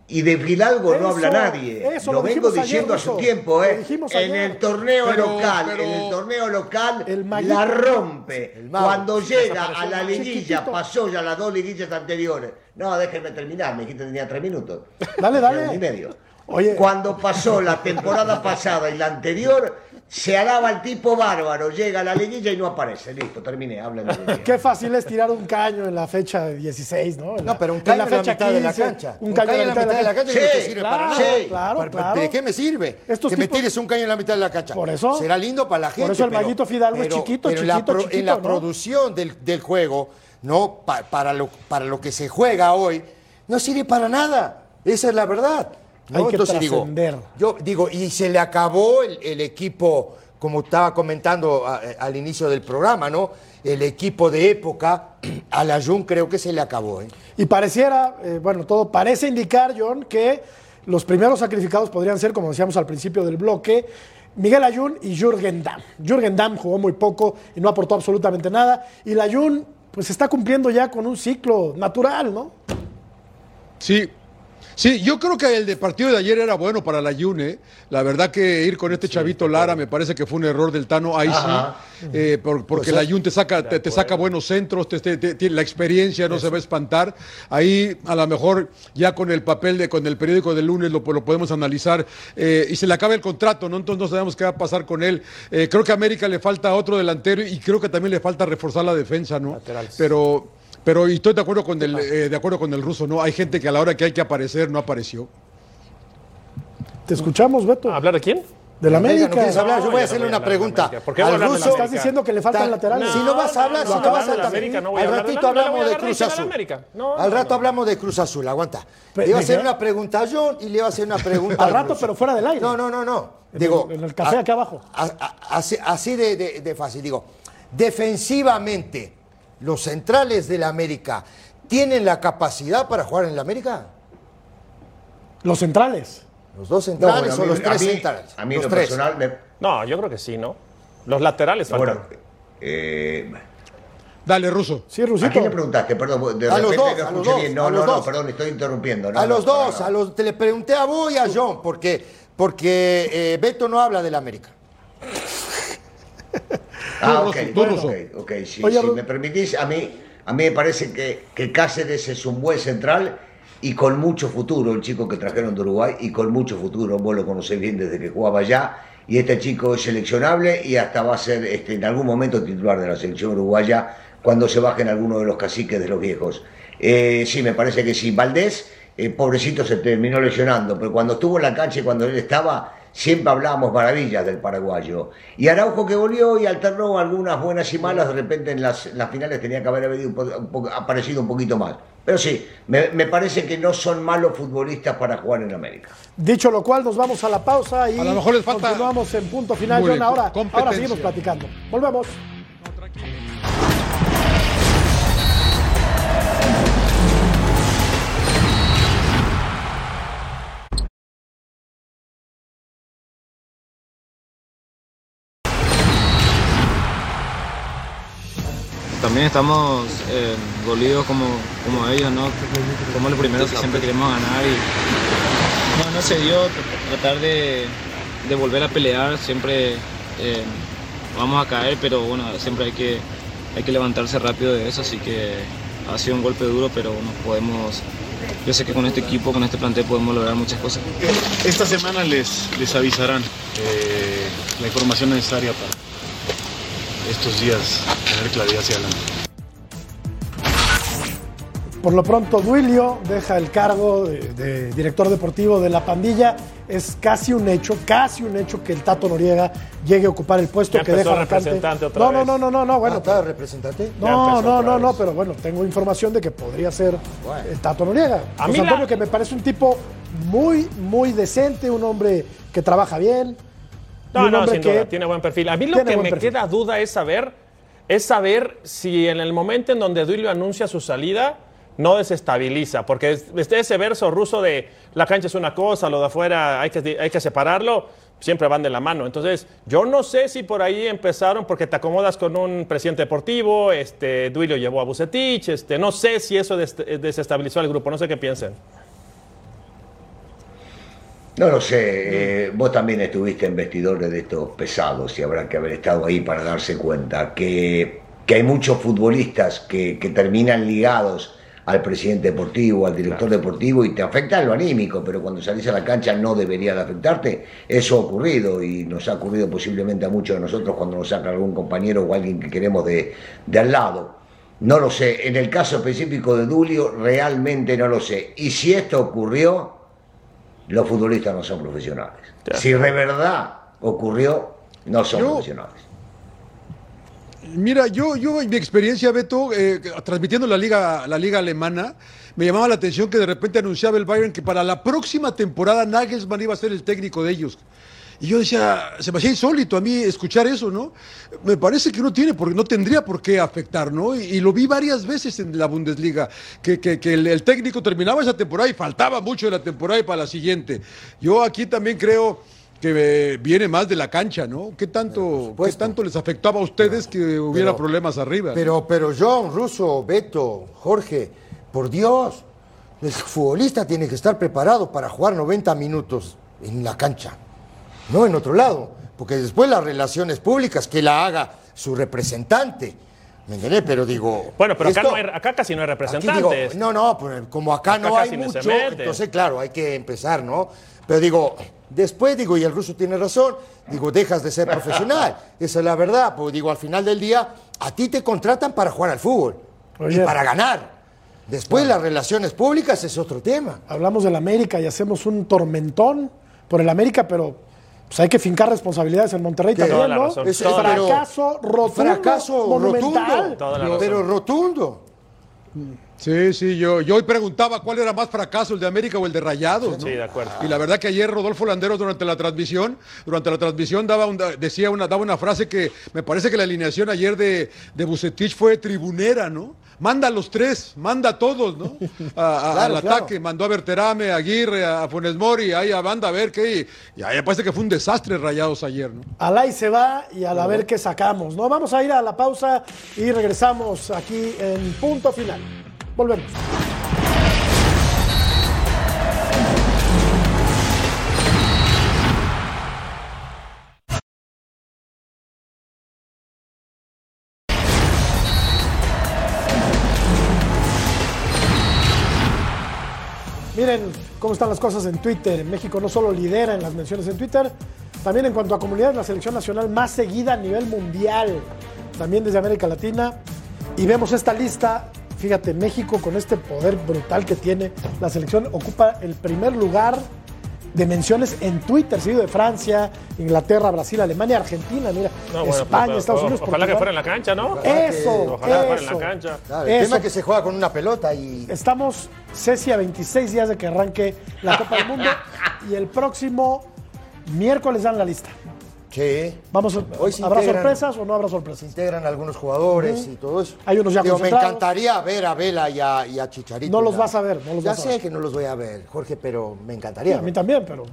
Y de Fidalgo no habla nadie. eso, lo, lo vengo diciendo ayer, hace un Ruso. tiempo, ¿eh? En el torneo Pero- local, pero- en el torneo local, El la rompe. mago. Cuando llega a la liguilla, pasó ya las dos liguillas anteriores. No, déjenme terminar, me dijiste que tenía tres minutos. Dale, dale. Y medio. Oye. Cuando pasó la temporada pasada y la anterior, se alaba el tipo bárbaro, llega a la liguilla y no aparece. Listo, terminé, hablen de *laughs* Qué fácil es tirar un caño en la fecha 16, ¿no? En No, la- pero un en caño en la mitad de la 15, cancha. Un caño en la mitad de la cancha. no te Sí, sirve claro, para nada. sí, claro, ¿Para- claro. ¿De qué me sirve? Estos que me tipos- tires un caño en la mitad de la cancha. Por eso. Será lindo para la gente. eso el Maguito Fidalgo es pero- chiquito, pero la chiquito, pro- chiquito, En la ¿no? producción del, del juego, ¿no? Pa- para, lo, para lo que se juega hoy, no sirve para nada. Esa es la verdad. ¿No? Hay que Entonces digo, yo digo, y se le acabó el, el equipo, como estaba comentando a- al inicio del programa, ¿no? El equipo de época, *clears throat* a la Jun creo que se le acabó, ¿eh? Y pareciera, eh, bueno, todo parece indicar, John, que los primeros sacrificados podrían ser, como decíamos al principio del bloque, Miguel Ayun y Jürgen Damm. Jürgen Damm jugó muy poco y no aportó absolutamente nada. Y la Ayun, pues está cumpliendo ya con un ciclo natural, ¿no? Sí. Sí, yo creo que el de partido de ayer era bueno para la Yune. La verdad que ir con este chavito Lara me parece que fue un error del Tano. Ahí Ajá. sí. eh, por- porque la Yune te saca, te, te saca buenos centros, te- la experiencia no se va a espantar. Ahí a lo mejor ya con el papel de con el periódico del lunes lo, lo podemos analizar eh, y se le acaba el contrato, ¿no? Entonces no sabemos qué va a pasar con él. Eh, creo que a América le falta otro delantero y creo que también le falta reforzar la defensa, ¿no? Laterales. Pero pero y estoy de acuerdo con el eh, de acuerdo con el ruso, ¿no? Hay gente que a la hora que hay que aparecer no apareció. Te escuchamos, Beto. ¿Hablar de quién? De la América. ¿No quieres hablar? Yo voy a hacerle voy a una pregunta. ¿Por qué al hablar de la ruso. Estás diciendo que le faltan Ta- laterales. Si no vas a hablar, No, si no, vas a América, no voy a Al ratito hablamos de Cruz Azul. Al rato hablamos de Cruz Azul, aguanta. Le iba a hacer una pregunta a John y le iba a hacer una pregunta Al al rato, pero fuera del aire. No, no, no, no. En Digo, el- en el café a- acá abajo. a- a- así así de, de- de fácil. Digo, defensivamente, los centrales de la América tienen la capacidad para jugar en la América. Los centrales. Los dos No, centrales bueno, a o mí- los a tres mí- centrales. A mí los lo tres. personal me... No, yo creo que sí, ¿no? Los laterales faltan. Bueno, eh, Dale, Ruso. Sí, ¿a Rusito. quién le preguntaste? Perdón, de A los repente dos, no a los escuché dos, bien. a No, no, no, dos. perdón, estoy interrumpiendo. No, a no, los dos, a los, te le pregunté a vos y a John, porque, porque eh, Beto no habla del América. Ah, ok, bueno, Ruso. ok, ok, sí, Oye, si me permitís, a mí, a mí me parece que, que Cáceres es un buen central y con mucho futuro, el chico que trajeron de Uruguay, y con mucho futuro, vos lo conocés bien desde que jugaba allá, y este chico es seleccionable y hasta va a ser este, en algún momento titular de la selección uruguaya cuando se bajen algunos de los caciques de los viejos. Eh, sí, me parece que sí. Valdés, eh, pobrecito, se terminó lesionando, pero cuando estuvo en la cancha y cuando él estaba, siempre hablábamos maravillas del paraguayo. Y Araujo que volvió y alternó algunas buenas y malas, de repente en las, en las finales tenía que haber habido un po- un po- aparecido un poquito más. Pero sí, me, me parece que no son malos futbolistas para jugar en América. Dicho lo cual, nos vamos a la pausa y A lo mejor les falta- continuamos en punto final. John, ahora, ahora seguimos platicando. Volvemos. También estamos eh, como, como ellos, ¿no? Somos los primeros que siempre queremos ganar y no, no se dio tratar de, de volver a pelear, siempre eh, vamos a caer, pero bueno, siempre hay que, hay que levantarse rápido de eso, así que ha sido un golpe duro, pero bueno, podemos, yo sé que con este equipo, con este plantel podemos lograr muchas cosas. Esta semana les, les avisarán eh, la información necesaria para estos días tener claridad hacia adelante. Por lo pronto, Duilio deja el cargo de, de director deportivo de la pandilla. Es casi un hecho, casi un hecho que el Tato Noriega llegue a ocupar el puesto Ya que deja representante otra No, no, vez. no, no, no, no, bueno. Ah, ¿está representante? No, no, no, no, pero bueno, tengo información de que podría ser Bueno. el Tato Noriega. A José mí la- Antonio, que me parece un tipo muy, muy decente, un hombre que trabaja bien. No, un no, hombre sin que duda, tiene buen perfil. A mí lo que me perfil. queda duda es saber, es saber si en el momento en donde Duilio anuncia su salida no desestabiliza, porque es- este ese verso ruso de la cancha es una cosa, lo de afuera hay que, hay que separarlo, siempre van de la mano. Entonces, yo no sé si por ahí empezaron porque te acomodas con un presidente deportivo, este Duilio llevó a Bucetich, este, no sé si eso des- desestabilizó al grupo, no sé qué piensen. No lo sé, eh, vos también estuviste en vestidores de estos pesados y habrá que haber estado ahí para darse cuenta que, que hay muchos futbolistas que, que terminan ligados al presidente deportivo, al director deportivo y te afecta en lo anímico, pero cuando salís a la cancha no debería de afectarte. Eso ha ocurrido y nos ha ocurrido posiblemente a muchos de nosotros cuando nos saca algún compañero o alguien que queremos de, de al lado. No lo sé, en el caso específico de Dulio realmente no lo sé. Y si esto ocurrió, los futbolistas no son profesionales. Ya. Si de verdad ocurrió, no son Yo- profesionales. Mira, yo, yo en mi experiencia, Beto, eh, transmitiendo la liga, la liga alemana, me llamaba la atención que de repente anunciaba el Bayern que para la próxima temporada Nagelsmann iba a ser el técnico de ellos. Y yo decía, se me hacía insólito a mí escuchar eso, ¿no? Me parece que no tiene, porque no tendría por qué afectar, ¿no? Y, y lo vi varias veces en la Bundesliga, que, que- que el, el técnico terminaba esa temporada y faltaba mucho de la temporada y para la siguiente. Yo aquí también creo que eh, viene más de la cancha, ¿no? ¿Qué tanto, ¿qué supuesto. tanto les afectaba a ustedes que hubiera pero- problemas arriba? Pero, pero John, Russo, Beto, Jorge, por Dios, el futbolista tiene que estar preparado para jugar 90 minutos en la cancha, no en otro lado, porque después las relaciones públicas, que la haga su representante, ¿me entendés? Pero digo... Bueno, pero acá, no hay- acá casi no hay digo, representantes. no, no, como acá, Acá no hay mucho, entonces claro, hay que empezar, ¿no? Pero digo, después digo, y el ruso tiene razón, digo, dejas de ser profesional, *laughs* esa es la verdad, pues digo, al final del día, a ti te contratan para jugar al fútbol Oye. y para ganar. Después las relaciones públicas es otro tema. Hablamos del América y hacemos un tormentón por el América, pero pues hay que fincar responsabilidades en Monterrey también, ¿no? Es- razón. fracaso rotundo, Fracaso monumental. rotundo. Pero rotundo. Sí, sí, yo, yo hoy preguntaba cuál era más fracaso, el de América o el de Rayados. ¿no? Sí, de acuerdo. Y la verdad que ayer Rodolfo Landeros durante la transmisión, durante la transmisión daba un- decía una, daba una frase que me parece que la alineación ayer de, de Bucetich fue tribunera, ¿no? Manda a los tres, manda a todos, ¿no? *laughs* A- a- Claro, al claro. ataque, mandó a Berterame, a Aguirre, a Funes Mori, ahí a banda a ver qué. Y ahí parece que fue un desastre Rayados ayer, ¿no? Alay se va y a la ver qué sacamos, ¿no? Vamos a ir a la pausa y regresamos aquí en punto final. Volvemos. Miren cómo están las cosas en Twitter. México no solo lidera en las menciones en Twitter, también en cuanto a comunidad es la selección nacional más seguida a nivel mundial, también desde América Latina. Y vemos esta lista, fíjate, México con este poder brutal que tiene, la selección ocupa el primer lugar de menciones en Twitter, seguido de Francia, Inglaterra, Brasil, Alemania, Argentina, mira, No, bueno, España, pero- Estados Unidos. Ojalá que fuera en la cancha, ¿no? Eso, Ojalá que fuera en eso. la cancha. Claro, el Eso. tema es que se juega con una pelota y Estamos, Ceci, a 26 días de que arranque la Copa del Mundo *laughs* y el próximo miércoles dan la lista. Sí, Vamos, a- Hoy se ¿Habrá integran. sorpresas o no habrá se sorpresas? integran algunos jugadores y todo eso. Hay unos ya Digo, me encantaría ver a Vela y a, y a Chicharito. No los vas a ver, no los ya vas a sé ver. que no los voy a ver, Jorge, pero me Sí, encantaría. a mí también, pero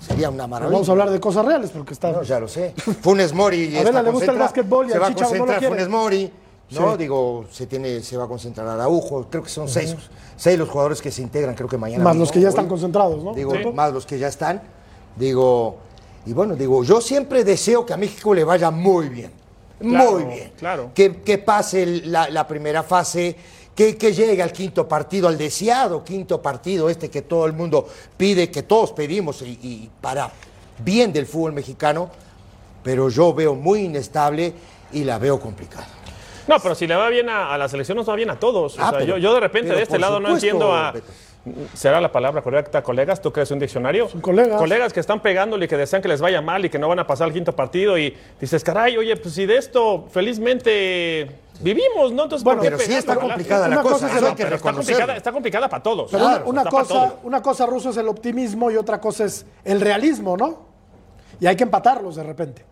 Sería una pero maravilla. vamos a hablar de cosas reales porque está. No, ya lo sé. Funes Mori. A Vela le gusta el básquetbol y se va a no concentrar. Funes Mori. No, Sí. digo, se tiene, se va a concentrar Araujo. Creo que son seis, seis los jugadores que se integran, creo que mañana. Más mismo, los que ya hoy. están concentrados, ¿no? Digo, Sí. más los que ya están. Digo, y bueno, digo, yo siempre deseo que a México le vaya muy bien. Claro, muy bien. claro. Que, que pase la, la primera fase, que, que llegue al quinto partido, al deseado quinto partido, este que todo el mundo pide, que todos pedimos, y, y para bien del fútbol mexicano, pero yo veo muy inestable y la veo complicada. No, pero si le va bien a, a la selección, nos va bien a todos. O Ah, sea, pero- yo, yo de repente de este lado no entiendo a. Beto. ¿Será la palabra correcta, colegas? ¿Tú crees un diccionario? Son colegas. Colegas que están pegándole y que desean que les vaya mal y que no van a pasar al quinto partido. Y dices, caray, oye, pues si de esto felizmente vivimos, ¿no? Entonces, Bueno, ¿por qué Pero sí está complicada la Una cosa cosa, es eso el- hay que Pero está complicada, está complicada para todos. Pero Claro, una, cosa, todos. una cosa ruso es el optimismo y otra cosa es el realismo, ¿no? Y hay que empatarlos de repente.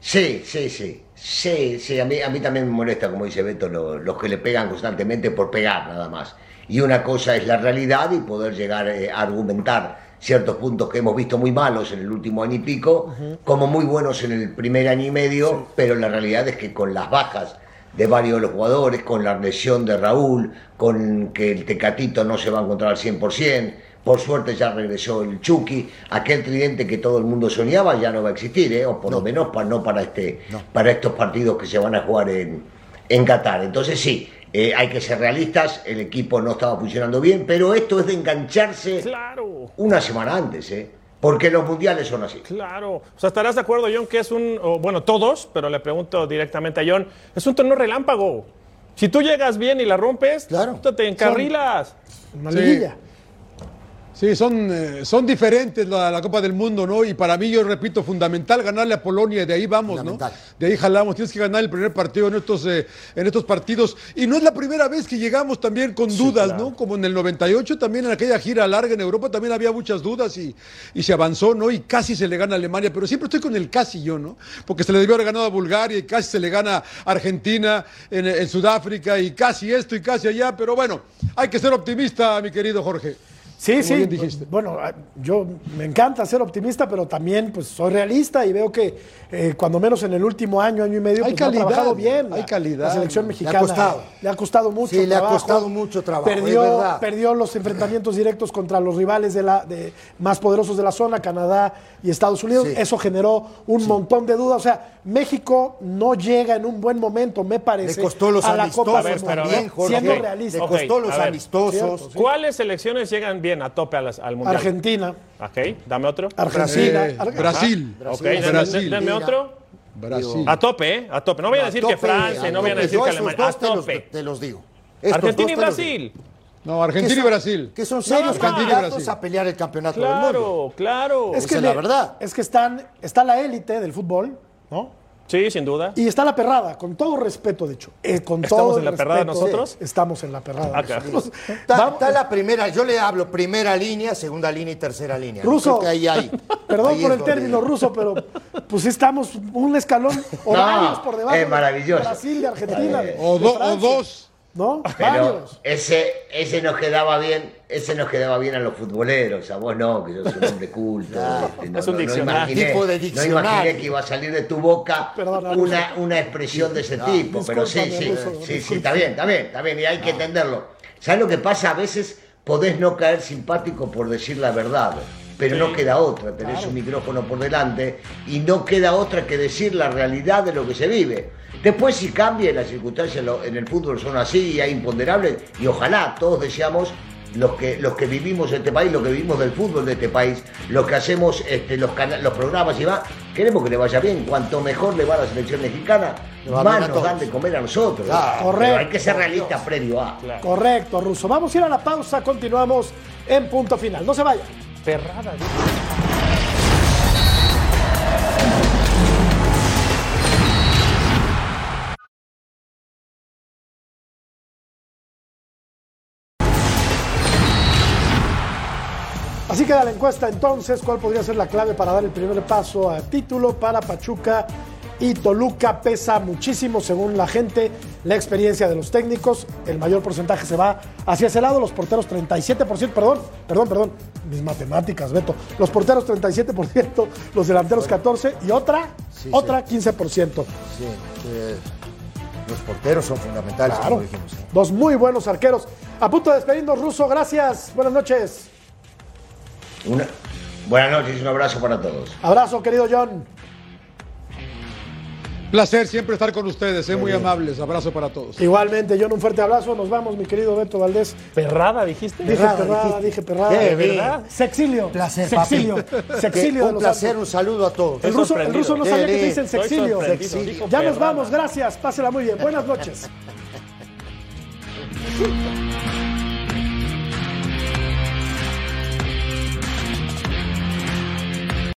Sí, sí, sí. Sí, sí, a mí, a mí también me molesta, como dice Beto, lo- los que le pegan constantemente por pegar nada más. Y una cosa es la realidad y poder llegar eh, a argumentar ciertos puntos que hemos visto muy malos en el último año y pico, como muy buenos en el primer año y medio, pero la realidad es que con las bajas de varios de los jugadores, con la lesión de Raúl, con que el Tecatito no se va a encontrar al 100%, por suerte ya regresó el Chucky, aquel tridente que todo el mundo soñaba ya no va a existir, ¿eh? o por lo menos para, no para, este, para estos partidos que se van a jugar en, en Qatar. Entonces sí, eh, hay que ser realistas, el equipo no estaba funcionando bien, pero esto es de engancharse Claro. una semana antes, ¿eh? porque los mundiales son así. Claro. O sea, estarás de acuerdo, John, que es un. o, bueno, todos, pero le pregunto directamente a John. Es un torneo relámpago. Si tú llegas bien y la rompes, Claro. puta, te encarrilas. Una liguilla. Sí, son, eh, son diferentes la, la Copa del Mundo, ¿no? Y para mí, yo repito, fundamental ganarle a Polonia, y de ahí vamos, ¿no? De ahí jalamos, tienes que ganar el primer partido en estos, eh, en estos partidos. Y no es la primera vez que llegamos también con dudas, ¿no? Como en el 98, también en aquella gira larga en Europa, también había muchas dudas y, y se avanzó, ¿no? Y casi se le gana a Alemania, pero siempre estoy con el casi yo, ¿no? Porque se le debió haber ganado a Bulgaria y casi se le gana a Argentina en, en Sudáfrica y casi esto y casi allá, pero bueno, hay que ser optimista, mi querido Jorge. Sí, Como sí. bien dijiste. Bueno, ah, yo me encanta ser optimista, pero también pues soy realista y veo que eh, cuando menos en el último año, año y medio, Hay pues, no ha trabajado bien. hay la- calidad. La selección Le ha mexicana. costado. Le ha costado mucho. Sí, le ha costado mucho trabajo, Perdió, es verdad. perdió los enfrentamientos directos contra los rivales de la, de, más poderosos de la zona, Canadá y Estados Unidos. Sí. Eso generó un montón de dudas. O sea, México no llega en un buen momento, me Le parece. costó los a la Copa amistosos Mundo, también, Jorge. Siendo realista. Le costó los ver. amistosos. ¿Cuáles selecciones llegan bien a tope al mundial? Argentina, Ok, dame otro. Argentina. Eh, Ar- Brasil. Ok, Brasil. Brasil. denme otro. Brasil. A tope, ¿eh? A tope. No vayan a decir que Francia, no vayan a decir que Alemania. A dos te los- tope. Te los digo. Estos Argentina y. Brasil. No, Argentina que y son- Brasil. Que son serios Argentina y candidatos Brasil. a pelear el campeonato del mundo. Claro, claro. Es Esa que es la verdad. Es que están, está la élite del fútbol, ¿no? Sí, sin duda. Y está la perrada, con todo respeto, de hecho. Eh, con ¿Estamos todo en la respeto, perrada nosotros? Estamos en la perrada. Acá. nosotros. *laughs* Está, la primera, yo le hablo primera línea, segunda línea y tercera línea. Ruso, Creo que ahí hay. *laughs* perdón Ahí por el término ruso, pero pues sí estamos un escalón *laughs* o No, varios por debajo es de maravilloso. Brasil, de Argentina, de- O, de dos. ¿no? Pero Varios. ese, ese nos quedaba bien, ese nos quedaba bien a los futboleros, a vos no, que yo soy un hombre culto. *laughs* este, no, Es un no- no diccionario. imaginé- Tipo de No imaginé que iba a salir de tu boca una, una expresión de ese tipo, pero sí, sí, Ruso, sí, sí, está bien, está bien, está bien, y hay que entenderlo. ¿Sabes lo que pasa? A veces podés no caer simpático por decir la verdad. Pero no queda otra, tenés un micrófono por delante y no queda otra que decir la realidad de lo que se vive. Después si cambia las circunstancias en el fútbol son así y hay imponderables y ojalá todos deseamos los que, los que vivimos en este país, los que vivimos del fútbol de este país, los que hacemos este, los, los programas y más, queremos que le vaya bien. Cuanto mejor le va a la selección mexicana, va más nos dan de comer a nosotros. Claro. Pero Correcto. hay que ser realistas previo a. Correcto, Ruso. Vamos a ir a la pausa, continuamos en punto final. No se vayan. Perrada. Así queda la encuesta entonces, ¿cuál podría ser la clave para dar el primer paso a título para Pachuca y Toluca? Pesa muchísimo según la gente, la experiencia de los técnicos, el mayor porcentaje se va hacia ese lado, los porteros 37%, perdón, perdón, perdón, mis matemáticas, Beto, los porteros 37%, los delanteros 14% y otra, Sí, otra 15%. Sí, eh, los porteros son fundamentales, Claro, como dijimos. ¿eh? dos muy buenos arqueros. A punto de despedirnos, Ruso, gracias, buenas noches. Una- Buenas noches y un abrazo para todos. Abrazo, querido John. Placer siempre estar con ustedes, ¿eh? muy amables. Abrazo para todos. Igualmente, John, un fuerte abrazo. Nos vamos, mi querido Beto Valdés. Perrada, dijiste. Dije Perrada, perrada, dijiste. dije perrada. Qué bien. verdad. Sexilio. Placer, Sexilio. *laughs* papi. Sexilio de un los placer, un saludo a todos. El ruso, el ruso no sabía que te dicen sexilio. Sexilio. Ya nos vamos, gracias. Pásela muy bien. Buenas noches. *laughs*